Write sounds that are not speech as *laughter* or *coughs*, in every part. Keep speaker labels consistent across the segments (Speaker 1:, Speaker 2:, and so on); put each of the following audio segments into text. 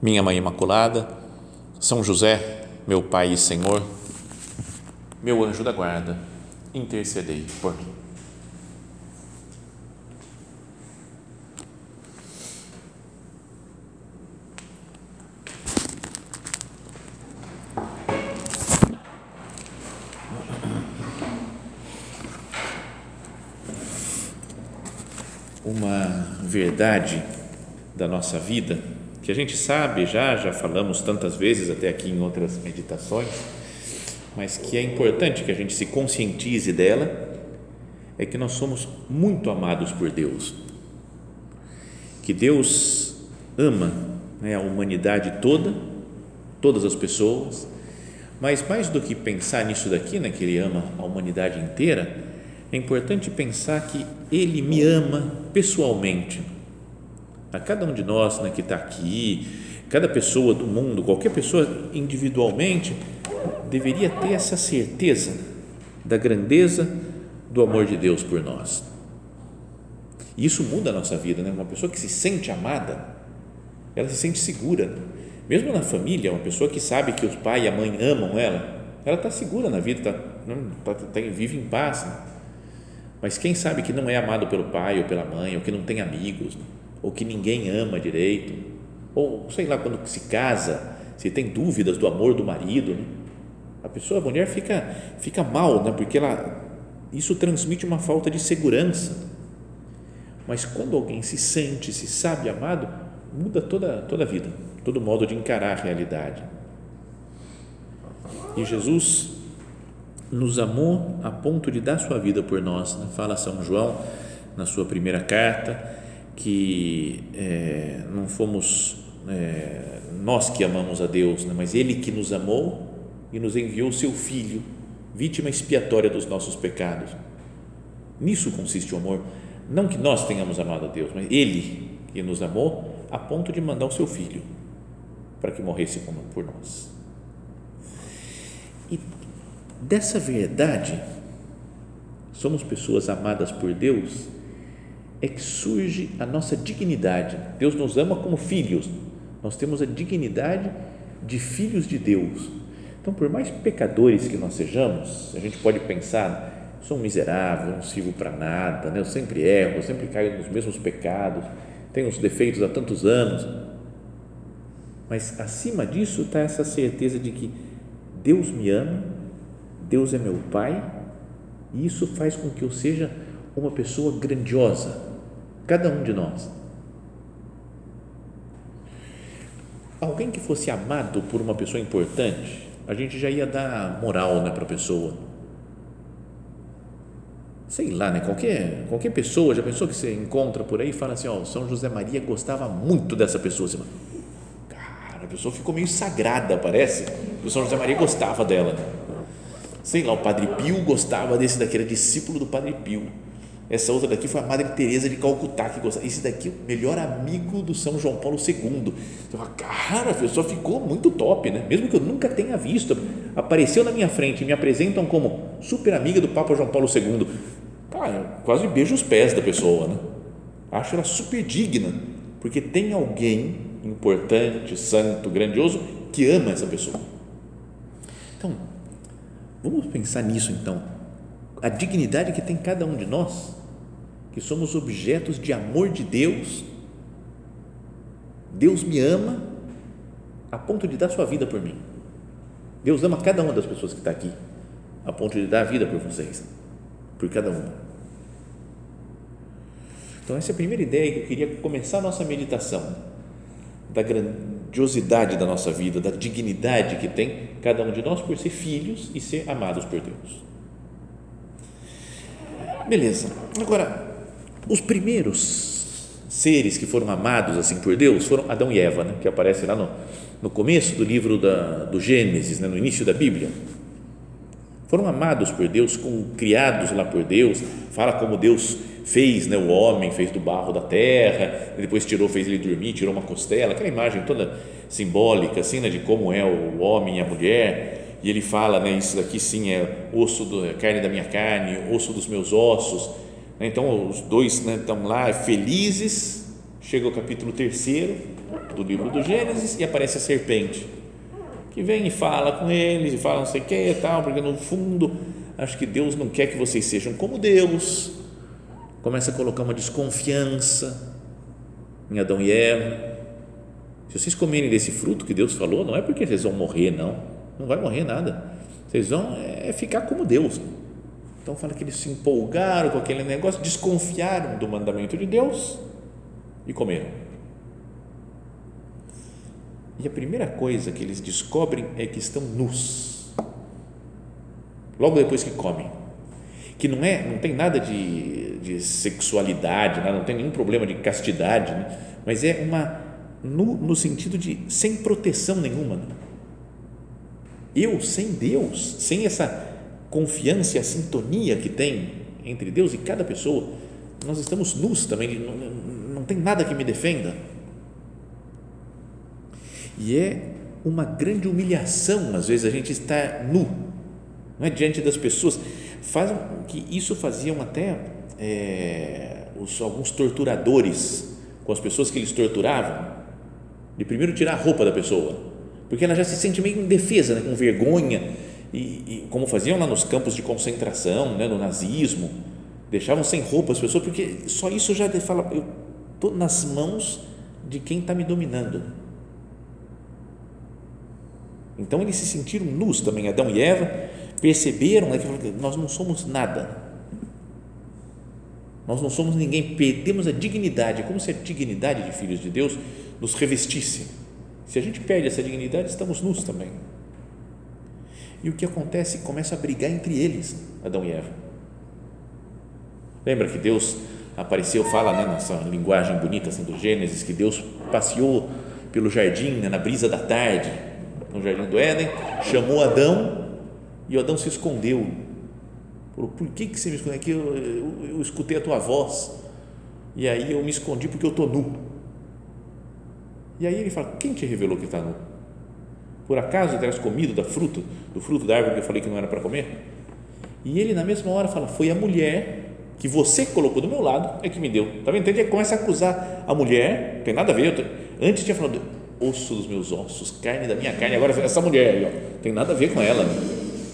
Speaker 1: minha Mãe Imaculada, São José, meu Pai e Senhor, meu anjo da guarda, intercedei por mim. Uma verdade da nossa vida que a gente sabe já, já falamos tantas vezes até aqui em outras meditações, mas que é importante que a gente se conscientize dela, é que nós somos muito amados por Deus. Que Deus ama né, a humanidade toda, todas as pessoas, mas mais do que pensar nisso daqui, né, que Ele ama a humanidade inteira, é importante pensar que Ele me ama pessoalmente a cada um de nós né, que está aqui, cada pessoa do mundo, qualquer pessoa individualmente, deveria ter essa certeza da grandeza do amor de Deus por nós. E isso muda a nossa vida, né? Uma pessoa que se sente amada, ela se sente segura. Mesmo na família, uma pessoa que sabe que os pai e a mãe amam ela, ela está segura na vida, tá, tá, tá, vive em paz. Né? Mas quem sabe que não é amado pelo pai ou pela mãe, ou que não tem amigos, né? Ou que ninguém ama direito, ou sei lá, quando se casa, se tem dúvidas do amor do marido, né? a pessoa, a mulher fica, fica mal, né? porque ela, isso transmite uma falta de segurança. Mas quando alguém se sente, se sabe amado, muda toda, toda a vida, todo modo de encarar a realidade. E Jesus nos amou a ponto de dar sua vida por nós, né? fala São João na sua primeira carta que é, não fomos é, nós que amamos a Deus, né? mas Ele que nos amou e nos enviou o Seu Filho, vítima expiatória dos nossos pecados. Nisso consiste o amor. Não que nós tenhamos amado a Deus, mas Ele que nos amou a ponto de mandar o Seu Filho para que morresse por nós. E dessa verdade, somos pessoas amadas por Deus é que surge a nossa dignidade. Deus nos ama como filhos. Nós temos a dignidade de filhos de Deus. Então, por mais pecadores que nós sejamos, a gente pode pensar, sou um miserável, não sirvo para nada, né? eu sempre erro, eu sempre caio nos mesmos pecados, tenho os defeitos há tantos anos. Mas acima disso está essa certeza de que Deus me ama, Deus é meu Pai, e isso faz com que eu seja uma pessoa grandiosa, cada um de nós. Alguém que fosse amado por uma pessoa importante, a gente já ia dar moral né, para a pessoa. Sei lá, né? Qualquer, qualquer pessoa, já pensou que você encontra por aí e fala assim: Ó, São José Maria gostava muito dessa pessoa. Você fala, cara, a pessoa ficou meio sagrada, parece. O São José Maria gostava dela. Sei lá, o Padre Pio gostava desse daqui, era discípulo do Padre Pio essa outra daqui foi a Madre Teresa de Calcutá que gostava. Esse daqui é o melhor amigo do São João Paulo II. Eu falo, cara, a pessoa ficou muito top, né? Mesmo que eu nunca tenha visto, apareceu na minha frente e me apresentam como super amiga do Papa João Paulo II. Cara, quase beijo os pés da pessoa, né? Acho ela super digna, porque tem alguém importante, santo, grandioso que ama essa pessoa. Então, vamos pensar nisso então. A dignidade que tem cada um de nós que somos objetos de amor de Deus. Deus me ama a ponto de dar sua vida por mim. Deus ama cada uma das pessoas que está aqui, a ponto de dar a vida por vocês, por cada uma. Então, essa é a primeira ideia que eu queria começar a nossa meditação, da grandiosidade da nossa vida, da dignidade que tem cada um de nós por ser filhos e ser amados por Deus. Beleza, agora os primeiros seres que foram amados assim por Deus foram Adão e Eva, né? que aparece lá no, no começo do livro da, do Gênesis, né? no início da Bíblia. Foram amados por Deus, com, criados lá por Deus, fala como Deus fez né, o homem, fez do barro da terra, depois tirou, fez ele dormir, tirou uma costela, aquela imagem toda simbólica assim, né, de como é o homem e a mulher, e ele fala, né, isso daqui sim é osso, do, é carne da minha carne, osso dos meus ossos, né, então os dois né, estão lá felizes, chega o capítulo terceiro do livro do Gênesis e aparece a serpente, que vem e fala com eles, e fala não sei o que e tal, porque no fundo acho que Deus não quer que vocês sejam como Deus, começa a colocar uma desconfiança em Adão e Eva. Se vocês comerem desse fruto que Deus falou, não é porque vocês vão morrer, não. Não vai morrer nada. Vocês vão é, ficar como Deus. Então fala que eles se empolgaram com aquele negócio, desconfiaram do mandamento de Deus e comeram. E a primeira coisa que eles descobrem é que estão nus. Logo depois que comem que não é, não tem nada de, de sexualidade, né? não tem nenhum problema de castidade, né? mas é uma no, no sentido de sem proteção nenhuma. Né? Eu sem Deus, sem essa confiança e a sintonia que tem entre Deus e cada pessoa, nós estamos nus também, não, não tem nada que me defenda. E é uma grande humilhação, às vezes, a gente está nu, não é? Diante das pessoas. Faz que isso faziam até é, os, alguns torturadores com as pessoas que eles torturavam, de primeiro tirar a roupa da pessoa, porque ela já se sente meio indefesa, né, com vergonha, e, e, como faziam lá nos campos de concentração, né, no nazismo, deixavam sem roupa as pessoas, porque só isso já fala, eu estou nas mãos de quem está me dominando. Então eles se sentiram nus também, Adão e Eva, perceberam né, que nós não somos nada. Nós não somos ninguém, perdemos a dignidade, como se a dignidade de filhos de Deus nos revestisse. Se a gente perde essa dignidade, estamos nus também. E o que acontece? Começa a brigar entre eles, Adão e Eva. Lembra que Deus apareceu, fala né, nessa linguagem bonita assim, do Gênesis, que Deus passeou pelo jardim, né, na brisa da tarde, no jardim do Éden, chamou Adão e Adão se escondeu. Falou, por que, que você me escondeu? Aqui eu, eu, eu escutei a tua voz. E aí eu me escondi porque eu estou nu. E aí ele fala, quem te revelou que está nu? Por acaso terás comido da fruta, do fruto da árvore que eu falei que não era para comer? E ele na mesma hora fala, foi a mulher que você colocou do meu lado é que me deu. Tá vendo? Então ele começa a acusar a mulher, tem nada a ver. Antes tinha falado osso dos meus ossos, carne da minha carne, agora essa mulher aí, ó, tem nada a ver com ela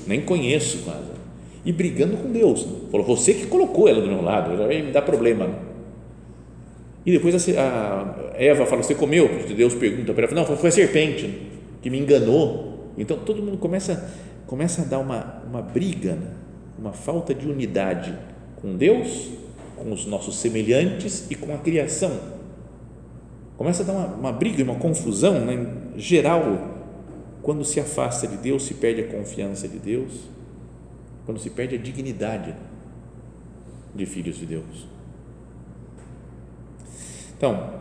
Speaker 1: nem conheço quase. E brigando com Deus. Falou, você que colocou ela do meu lado, já me dar problema. E depois a, Eva fala, você comeu? Deus pergunta para ela, não, foi a serpente que me enganou. Então todo mundo começa, começa a dar uma, uma briga, né? uma falta de unidade com Deus, com os nossos semelhantes e com a criação. Começa a dar uma, uma briga uma confusão né, geral quando se afasta de Deus, se perde a confiança de Deus, quando se perde a dignidade de filhos de Deus. Então,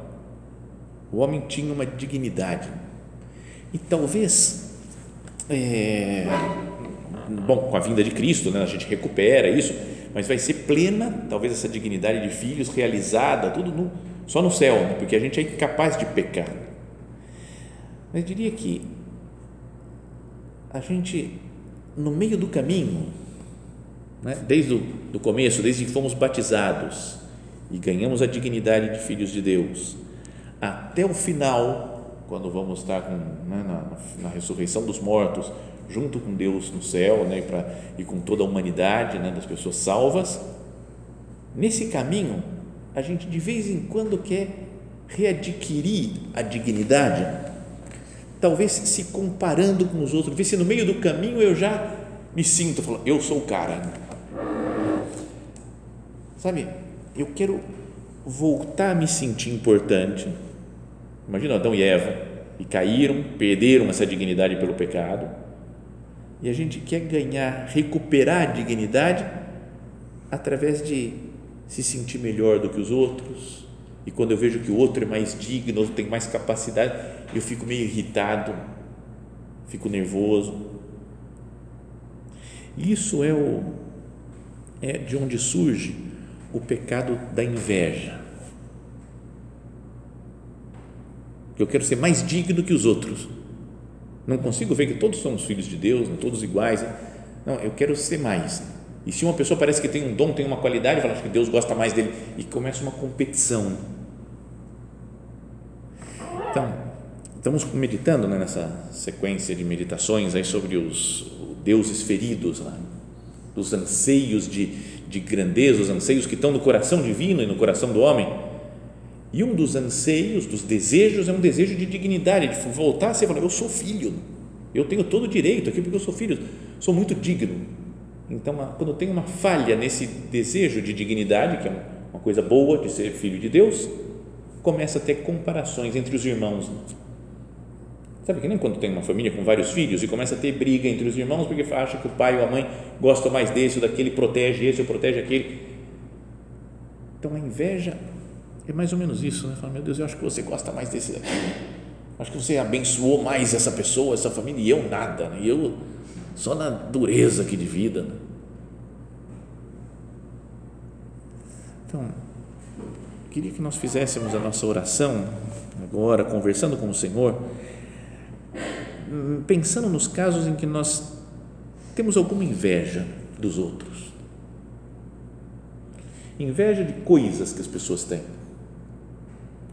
Speaker 1: o homem tinha uma dignidade e talvez, é, bom, com a vinda de Cristo, né, a gente recupera isso, mas vai ser plena, talvez essa dignidade de filhos realizada, tudo no, só no céu, né, porque a gente é incapaz de pecar. Mas diria que a gente, no meio do caminho, né, desde o do começo, desde que fomos batizados e ganhamos a dignidade de filhos de Deus, até o final, quando vamos estar com, né, na, na, ressurreição dos mortos, junto com Deus no céu né, e, pra, e com toda a humanidade né, das pessoas salvas, nesse caminho, a gente de vez em quando quer readquirir a dignidade. Talvez se comparando com os outros, ver se no meio do caminho eu já me sinto eu sou o cara. Sabe, eu quero voltar a me sentir importante. Imagina Adão e Eva, e caíram, perderam essa dignidade pelo pecado. E a gente quer ganhar, recuperar a dignidade através de se sentir melhor do que os outros, e quando eu vejo que o outro é mais digno, tem mais capacidade, eu fico meio irritado, fico nervoso. Isso é o é de onde surge o pecado da inveja. Eu quero ser mais digno que os outros. Não consigo ver que todos somos filhos de Deus, todos iguais. Não, eu quero ser mais. E se uma pessoa parece que tem um dom, tem uma qualidade, fala que Deus gosta mais dele e começa uma competição. Então, estamos meditando né, nessa sequência de meditações aí sobre os deuses feridos, né, dos anseios de, de grandeza, os anseios que estão no coração divino e no coração do homem. E um dos anseios, dos desejos, é um desejo de dignidade, de voltar a ser, eu sou filho, eu tenho todo o direito aqui porque eu sou filho, sou muito digno então, quando tem uma falha nesse desejo de dignidade, que é uma coisa boa de ser filho de Deus, começa a ter comparações entre os irmãos. Sabe que nem quando tem uma família com vários filhos e começa a ter briga entre os irmãos porque acha que o pai ou a mãe gosta mais desse ou daquele, protege esse ou protege aquele. Então a inveja é mais ou menos isso, né? Fala, meu Deus, eu acho que você gosta mais desse daqui. Acho que você abençoou mais essa pessoa, essa família e eu nada. Né? E eu só na dureza aqui de vida. Né? Então, queria que nós fizéssemos a nossa oração agora, conversando com o Senhor, pensando nos casos em que nós temos alguma inveja dos outros. Inveja de coisas que as pessoas têm,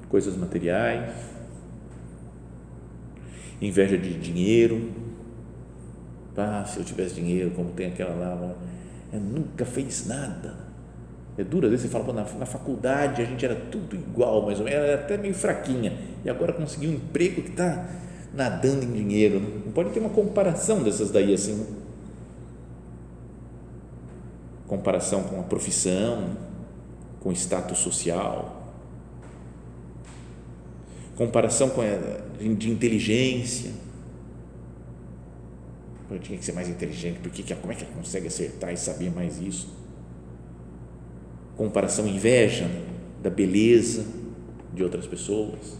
Speaker 1: coisas materiais, inveja de dinheiro, ah, se eu tivesse dinheiro, como tem aquela lá, nunca fez nada. É duro, às vezes você fala, na, na faculdade a gente era tudo igual, ou menos, era até meio fraquinha, e agora conseguiu um emprego que está nadando em dinheiro. Não pode ter uma comparação dessas daí assim. Comparação com a profissão, com o status social, comparação com a, de inteligência eu tinha que ser mais inteligente, porque como é que ela consegue acertar e saber mais isso? Comparação, inveja da beleza de outras pessoas.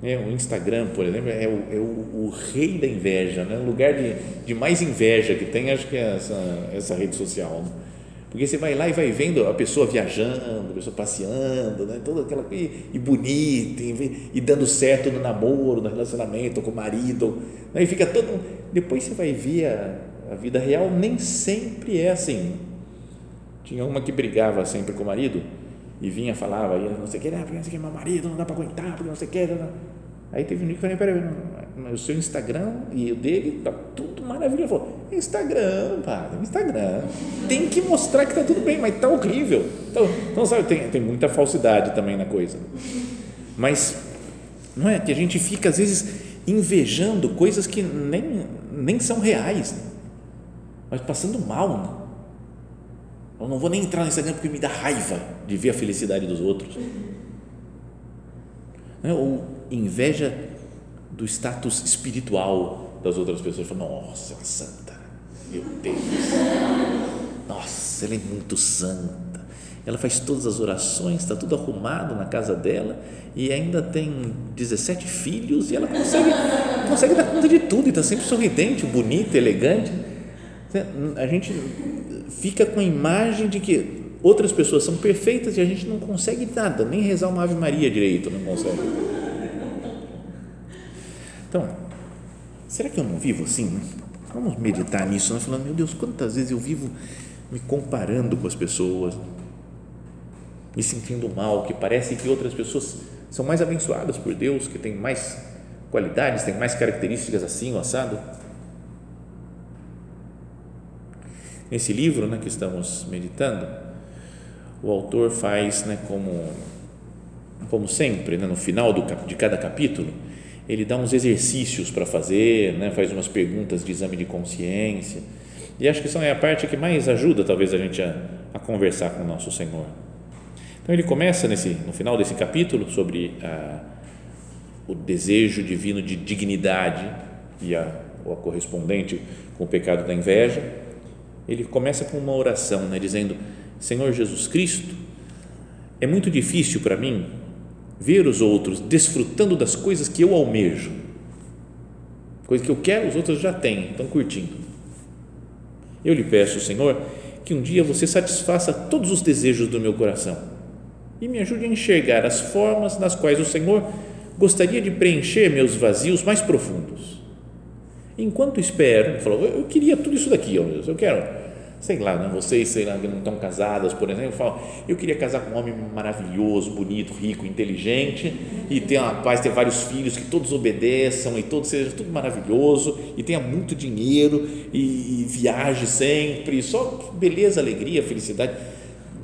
Speaker 1: É, o Instagram, por exemplo, é o, é o, o rei da inveja, né? o lugar de, de mais inveja que tem, acho que é essa, essa rede social. Né? Porque você vai lá e vai vendo a pessoa viajando, a pessoa passeando, né? toda aquela e, e bonita, e, e, dando certo no namoro, no relacionamento com o marido, né? e fica todo. Depois você vai ver a, a vida real, nem sempre é assim. Tinha uma que brigava sempre com o marido e vinha, falava, e não sei o que, ah, porque não sei o que, meu marido não dá para aguentar, porque não sei o que. Aí teve um dia que eu falei, peraí, o seu Instagram e o dele, tá tudo maravilhoso. Ele falou, Instagram, padre, Instagram. Tem que mostrar que tá tudo bem, mas tá horrível. Então, então sabe, tem, tem muita falsidade também na coisa. Mas, não é? Que a gente fica, às vezes, invejando coisas que nem, nem são reais, né? mas passando mal. Né? Eu não vou nem entrar no Instagram porque me dá raiva de ver a felicidade dos outros. Né? Ou inveja do status espiritual das outras pessoas. Nossa, ela é santa, meu Deus, nossa, ela é muito santa. Ela faz todas as orações, está tudo arrumado na casa dela e ainda tem 17 filhos e ela consegue, consegue dar conta de tudo e está sempre sorridente, bonita, elegante. A gente fica com a imagem de que outras pessoas são perfeitas e a gente não consegue nada, nem rezar uma Ave Maria direito, não consegue. Então, será que eu não vivo assim? Né? Vamos meditar nisso, né? falando, meu Deus, quantas vezes eu vivo me comparando com as pessoas, me sentindo mal, que parece que outras pessoas são mais abençoadas por Deus, que têm mais qualidades, têm mais características assim, assado. Nesse livro né, que estamos meditando, o autor faz né, como, como sempre, né, no final do, de cada capítulo, ele dá uns exercícios para fazer, né, faz umas perguntas de exame de consciência, e acho que essa é a parte que mais ajuda, talvez, a gente a, a conversar com o nosso Senhor. Então, ele começa nesse, no final desse capítulo sobre a, o desejo divino de dignidade e a, a correspondente com o pecado da inveja. Ele começa com uma oração, né, dizendo: Senhor Jesus Cristo, é muito difícil para mim ver os outros desfrutando das coisas que eu almejo. Coisa que eu quero, os outros já têm, estão curtindo. Eu lhe peço, Senhor, que um dia você satisfaça todos os desejos do meu coração e me ajude a enxergar as formas nas quais o Senhor gostaria de preencher meus vazios mais profundos. Enquanto espero, ele falou, eu queria tudo isso daqui, ó eu quero sei lá, né? vocês, sei lá, que não estão casadas, por exemplo, falam, eu queria casar com um homem maravilhoso, bonito, rico, inteligente e ter uma paz, ter vários filhos que todos obedeçam e todos seja tudo maravilhoso e tenha muito dinheiro e, e viaje sempre, só beleza, alegria, felicidade.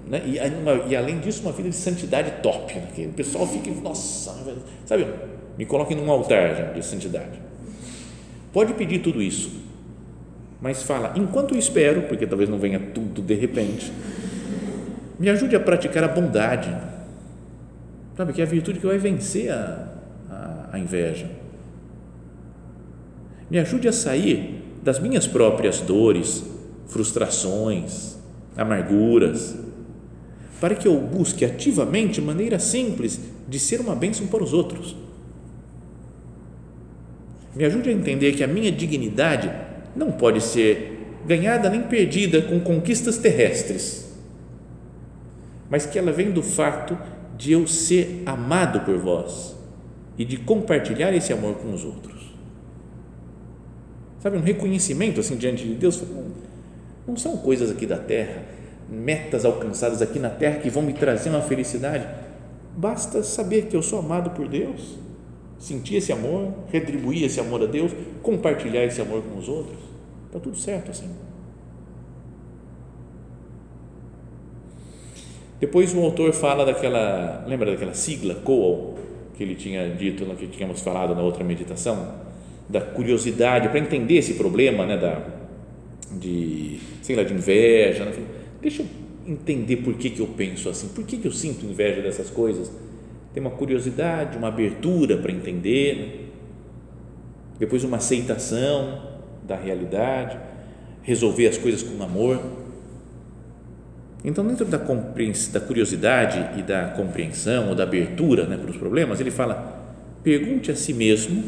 Speaker 1: Né? E, uma, e, além disso, uma vida de santidade top. Né? o pessoal fica, nossa, sabe, me coloquem num altar já, de santidade. Pode pedir tudo isso, mas fala, enquanto eu espero, porque talvez não venha tudo de repente, me ajude a praticar a bondade, sabe, que é a virtude que vai vencer a, a, a inveja. Me ajude a sair das minhas próprias dores, frustrações, amarguras, para que eu busque ativamente maneira simples de ser uma bênção para os outros. Me ajude a entender que a minha dignidade não pode ser ganhada nem perdida com conquistas terrestres, mas que ela vem do fato de eu ser amado por vós e de compartilhar esse amor com os outros. Sabe, um reconhecimento assim diante de Deus, não são coisas aqui da terra, metas alcançadas aqui na terra que vão me trazer uma felicidade. Basta saber que eu sou amado por Deus sentir esse amor, retribuir esse amor a Deus, compartilhar esse amor com os outros. Está tudo certo assim. Depois o autor fala daquela, lembra daquela sigla COAL que ele tinha dito, que tínhamos falado na outra meditação, da curiosidade para entender esse problema, né, da de, sei lá, de inveja. Né? Deixa eu entender por que, que eu penso assim, por que, que eu sinto inveja dessas coisas tem uma curiosidade, uma abertura para entender, né? depois uma aceitação da realidade, resolver as coisas com amor. Então, dentro da, da curiosidade e da compreensão ou da abertura né, para os problemas, ele fala: pergunte a si mesmo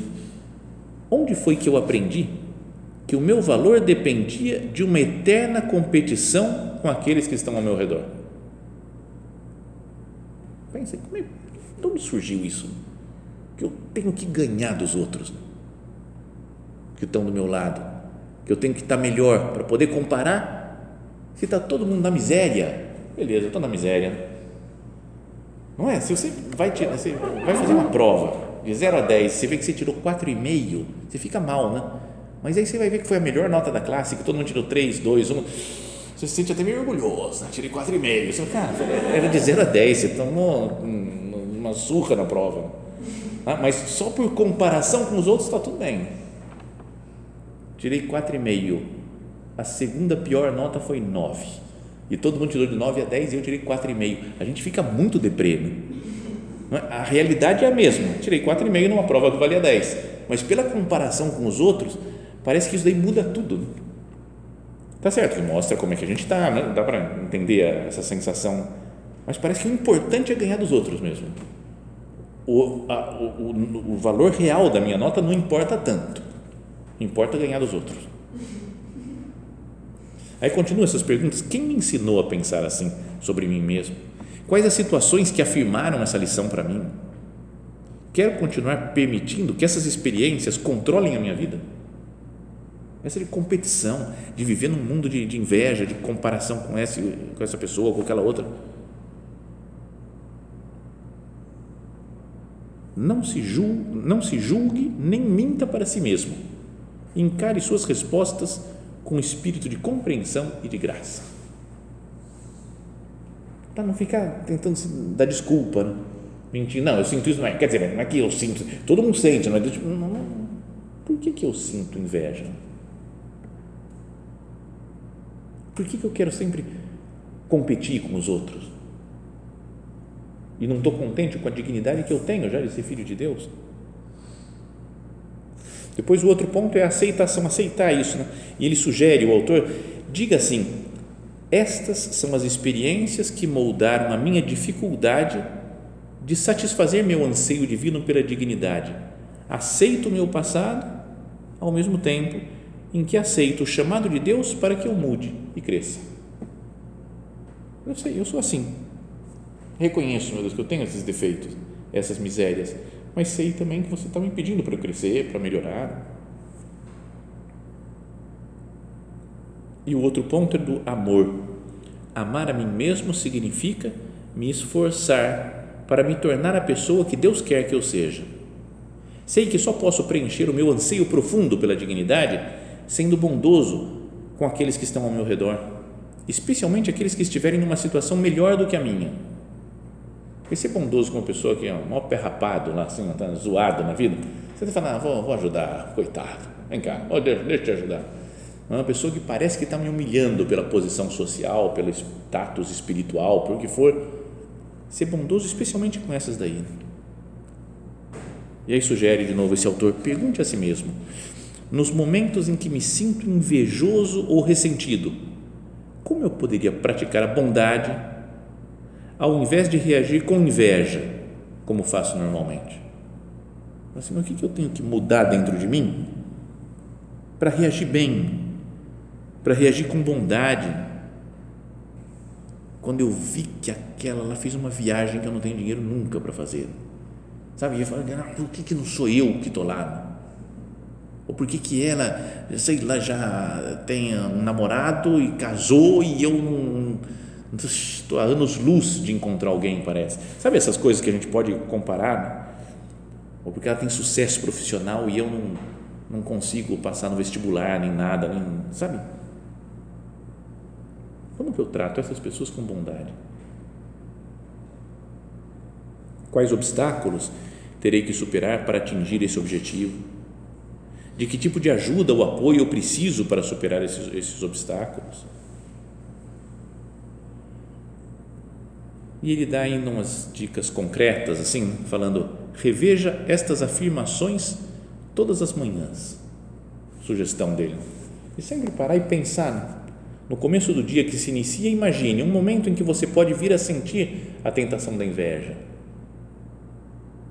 Speaker 1: onde foi que eu aprendi que o meu valor dependia de uma eterna competição com aqueles que estão ao meu redor. Pense, como é de onde surgiu isso? Que eu tenho que ganhar dos outros, que estão do meu lado, que eu tenho que estar melhor para poder comparar. Se está todo mundo na miséria, beleza, eu estou na miséria. Não é? Se você vai, tirar, você vai fazer uma prova de 0 a 10, você vê que você tirou 4,5, você fica mal, né? Mas aí você vai ver que foi a melhor nota da classe, que todo mundo tirou 3, 2, 1. Você se sente até meio orgulhoso, né? tirei 4,5. Você, cara, era de 0 a 10, você tomou uma surra na prova. Ah, mas só por comparação com os outros está tudo bem. Tirei 4,5. A segunda pior nota foi 9. E todo mundo tirou de 9 a 10 e eu tirei 4,5. A gente fica muito deprê, né? É? A realidade é a mesma. Tirei 4,5 numa prova que valia 10. Mas pela comparação com os outros, parece que isso daí muda tudo. Né? Tá certo mostra como é que a gente está, né? dá para entender essa sensação. Mas parece que o importante é ganhar dos outros mesmo o, a, o, o valor real da minha nota não importa tanto, importa ganhar dos outros. Aí continua essas perguntas: quem me ensinou a pensar assim sobre mim mesmo? Quais as situações que afirmaram essa lição para mim? Quero continuar permitindo que essas experiências controlem a minha vida? Essa de competição, de viver num mundo de, de inveja, de comparação com essa, com essa pessoa, com aquela outra Não se, julgue, não se julgue nem minta para si mesmo. Encare suas respostas com espírito de compreensão e de graça. Para não ficar tentando dar desculpa, né? mentir. Não, eu sinto isso, não é, quer dizer, não é que eu sinto, todo mundo sente, não é? Tipo, não, não, por que, que eu sinto inveja? Por que, que eu quero sempre competir com os outros? E não estou contente com a dignidade que eu tenho já de ser filho de Deus. Depois o outro ponto é a aceitação, aceitar isso. Né? E ele sugere, o autor, diga assim: Estas são as experiências que moldaram a minha dificuldade de satisfazer meu anseio divino pela dignidade. Aceito o meu passado, ao mesmo tempo em que aceito o chamado de Deus para que eu mude e cresça. Eu sei, eu sou assim. Reconheço, meu Deus, que eu tenho esses defeitos, essas misérias, mas sei também que você está me pedindo para eu crescer, para melhorar. E o outro ponto é do amor. Amar a mim mesmo significa me esforçar para me tornar a pessoa que Deus quer que eu seja. Sei que só posso preencher o meu anseio profundo pela dignidade sendo bondoso com aqueles que estão ao meu redor, especialmente aqueles que estiverem numa situação melhor do que a minha. Porque ser bondoso com uma pessoa que é um maior pé rapado, lá assim, está zoado na vida, você está falando, ah, vou, vou ajudar, coitado, vem cá, deixa, deixa eu te ajudar uma pessoa que parece que está me humilhando pela posição social, pelo status espiritual, por o que for, ser bondoso especialmente com essas daí. E aí sugere de novo esse autor, pergunte a si mesmo, nos momentos em que me sinto invejoso ou ressentido, como eu poderia praticar a bondade ao invés de reagir com inveja, como faço normalmente? Assim, mas o que eu tenho que mudar dentro de mim para reagir bem para reagir com bondade. Quando eu vi que aquela, ela fez uma viagem que eu não tenho dinheiro nunca para fazer, sabe? E eu falei, ah, por que, que não sou eu que estou lá? Ou por que, que ela, sei lá, já tem um namorado e casou e eu não estou há anos luz de encontrar alguém, parece. Sabe essas coisas que a gente pode comparar? Ou porque ela tem sucesso profissional e eu não, não consigo passar no vestibular, nem nada, nem, sabe? Como que eu trato essas pessoas com bondade? Quais obstáculos terei que superar para atingir esse objetivo? De que tipo de ajuda ou apoio eu preciso para superar esses, esses obstáculos? E ele dá ainda umas dicas concretas, assim, falando: reveja estas afirmações todas as manhãs. Sugestão dele. E sempre parar e pensar no começo do dia que se inicia, imagine um momento em que você pode vir a sentir a tentação da inveja.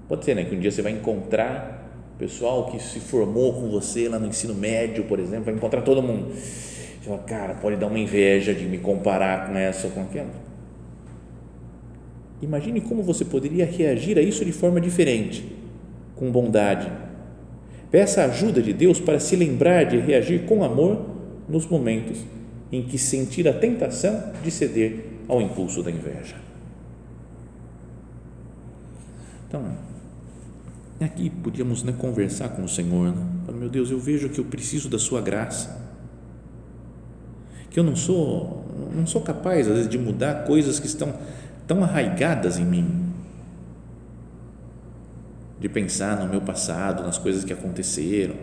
Speaker 1: Pode ser, né, que um dia você vai encontrar pessoal que se formou com você lá no ensino médio, por exemplo, vai encontrar todo mundo. Você fala, cara, pode dar uma inveja de me comparar com essa ou com aquela. Imagine como você poderia reagir a isso de forma diferente, com bondade. Peça a ajuda de Deus para se lembrar de reagir com amor nos momentos em que sentir a tentação de ceder ao impulso da inveja. Então, aqui podíamos né, conversar com o Senhor, né? meu Deus, eu vejo que eu preciso da Sua graça, que eu não sou, não sou capaz às vezes de mudar coisas que estão tão arraigadas em mim, de pensar no meu passado, nas coisas que aconteceram,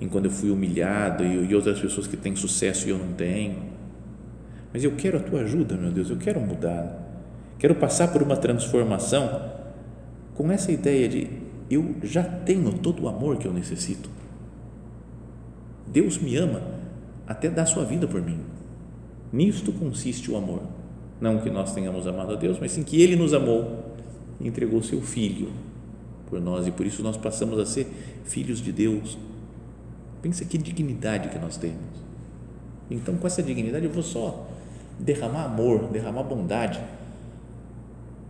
Speaker 1: em quando eu fui humilhado e, e outras pessoas que têm sucesso e eu não tenho. Mas eu quero a tua ajuda, meu Deus, eu quero mudar. Quero passar por uma transformação com essa ideia de eu já tenho todo o amor que eu necessito. Deus me ama até dar sua vida por mim. Nisto consiste o amor. Não que nós tenhamos amado a Deus, mas sim que Ele nos amou e entregou seu Filho por nós e por isso nós passamos a ser filhos de Deus Pensa que dignidade que nós temos. Então, com essa dignidade, eu vou só derramar amor, derramar bondade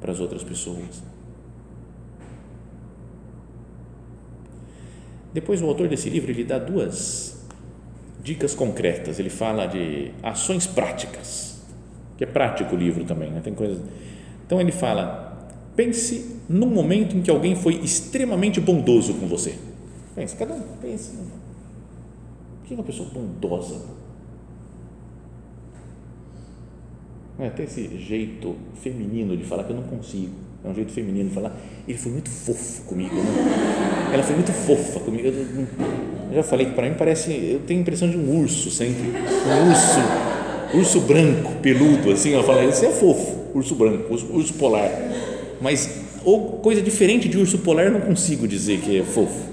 Speaker 1: para as outras pessoas. Depois, o autor desse livro ele dá duas dicas concretas. Ele fala de ações práticas, que é prático o livro também, né? Tem coisas. Então ele fala: pense num momento em que alguém foi extremamente bondoso com você. Pense, cada um pense que é uma pessoa bondosa? É até esse jeito feminino de falar que eu não consigo. É um jeito feminino de falar. Ele foi muito fofo comigo. Né? Ela foi muito fofa comigo. Eu, eu já falei que para mim parece. Eu tenho a impressão de um urso sempre. Um urso, urso branco, peludo, assim. Ela fala, esse é fofo, urso branco, urso, urso polar. Mas, ou coisa diferente de urso polar, eu não consigo dizer que é fofo.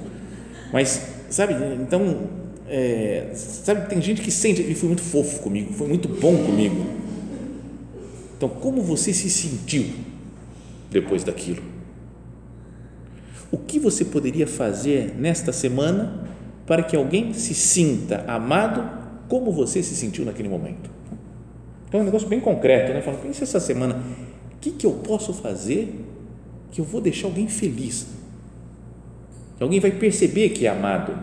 Speaker 1: Mas, sabe, então é, sabe, tem gente que sente, ele foi muito fofo comigo, foi muito bom comigo. Então, como você se sentiu depois daquilo? O que você poderia fazer nesta semana para que alguém se sinta amado como você se sentiu naquele momento? Então, é um negócio bem concreto, né? Fala, pensa essa semana, o que, que eu posso fazer que eu vou deixar alguém feliz? Que alguém vai perceber que é amado,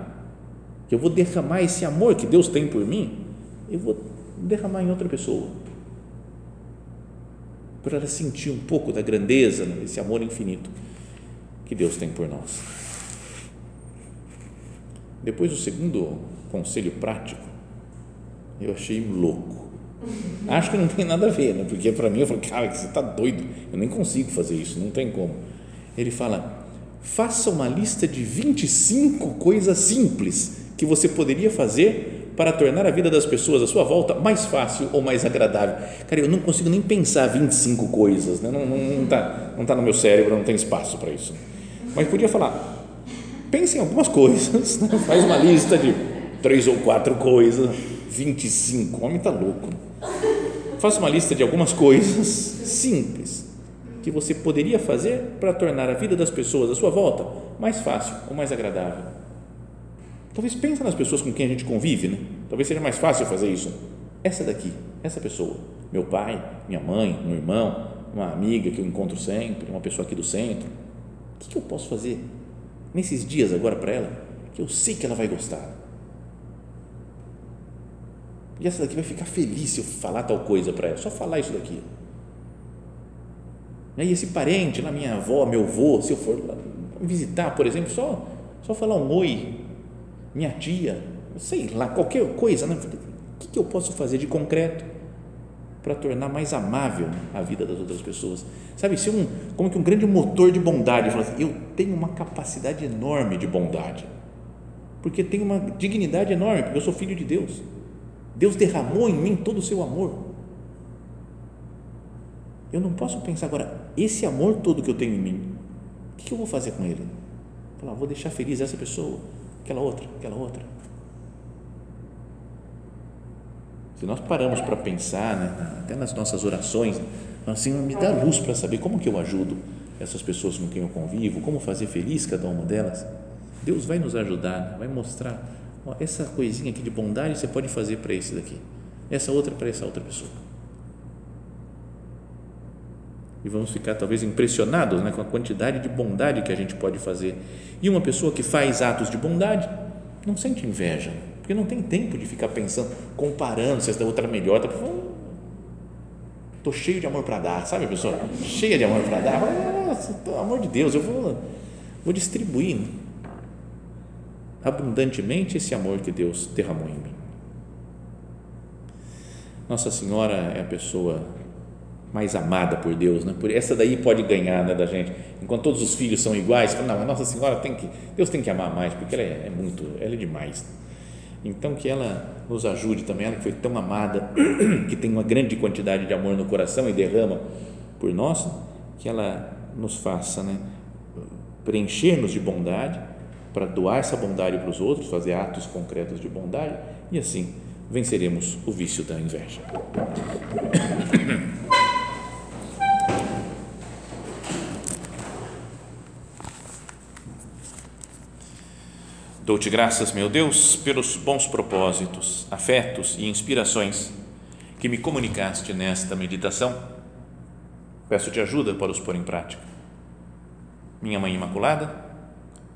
Speaker 1: que eu vou derramar esse amor que Deus tem por mim, eu vou derramar em outra pessoa para ela sentir um pouco da grandeza desse amor infinito que Deus tem por nós. Depois, o segundo conselho prático, eu achei louco. Acho que não tem nada a ver, né? porque para mim eu falo, cara, você está doido, eu nem consigo fazer isso, não tem como. Ele fala, faça uma lista de 25 coisas simples que você poderia fazer para tornar a vida das pessoas à sua volta mais fácil ou mais agradável. Cara, eu não consigo nem pensar 25 coisas, né? não está não, não tá, não tá no meu cérebro, não tem espaço para isso. Mas podia falar, pense em algumas coisas, né? faz uma lista de três ou quatro coisas, 25, o homem está louco. Faça uma lista de algumas coisas simples que você poderia fazer para tornar a vida das pessoas à sua volta mais fácil ou mais agradável Talvez pense nas pessoas com quem a gente convive, né? Talvez seja mais fácil fazer isso. Essa daqui, essa pessoa, meu pai, minha mãe, meu irmão, uma amiga que eu encontro sempre, uma pessoa aqui do centro. O que, eu posso fazer nesses dias agora para ela que eu sei que ela vai gostar? E essa daqui vai ficar feliz se eu falar tal coisa para ela. Só falar isso daqui. E aí esse parente, lá minha avó, meu avô, se eu for visitar, por exemplo, só só falar um oi, minha tia, sei lá, qualquer coisa, né? o que eu posso fazer de concreto para tornar mais amável a vida das outras pessoas? Sabe, ser um, como que um grande motor de bondade, assim, eu tenho uma capacidade enorme de bondade, porque tenho uma dignidade enorme, porque eu sou filho de Deus. Deus derramou em mim todo o seu amor. Eu não posso pensar agora, esse amor todo que eu tenho em mim, o que eu vou fazer com ele? Falar, vou deixar feliz essa pessoa aquela outra, aquela outra. Se nós paramos para pensar, né, até nas nossas orações, assim, me dá luz para saber como que eu ajudo essas pessoas com quem eu convivo, como fazer feliz cada uma delas. Deus vai nos ajudar, vai mostrar, ó, essa coisinha aqui de bondade você pode fazer para esse daqui, essa outra para essa outra pessoa. E vamos ficar talvez impressionados né, com a quantidade de bondade que a gente pode fazer e uma pessoa que faz atos de bondade não sente inveja, porque não tem tempo de ficar pensando, comparando se essa outra é melhor. Tá, Estou cheio de amor para dar, sabe, pessoa? Cheia de amor para dar. Nossa, pelo amor de Deus, eu vou, vou distribuir abundantemente esse amor que Deus derramou em mim. Nossa Senhora é a pessoa mais amada por Deus, né? Por essa daí pode ganhar, né, da gente. Enquanto todos os filhos são iguais, não, a Nossa Senhora tem que, Deus tem que amar mais, porque ela é, é muito, ela é demais. Então que ela nos ajude também, ela que foi tão amada, *clears throat* que tem uma grande quantidade de amor no coração e derrama por nós, que ela nos faça, né, preencher-nos de bondade para doar essa bondade para os outros, fazer atos concretos de bondade e assim venceremos o vício da inveja. *coughs* Dou-te graças, meu Deus, pelos bons propósitos, afetos e inspirações que me comunicaste nesta meditação. Peço-te ajuda para os pôr em prática. Minha Mãe Imaculada,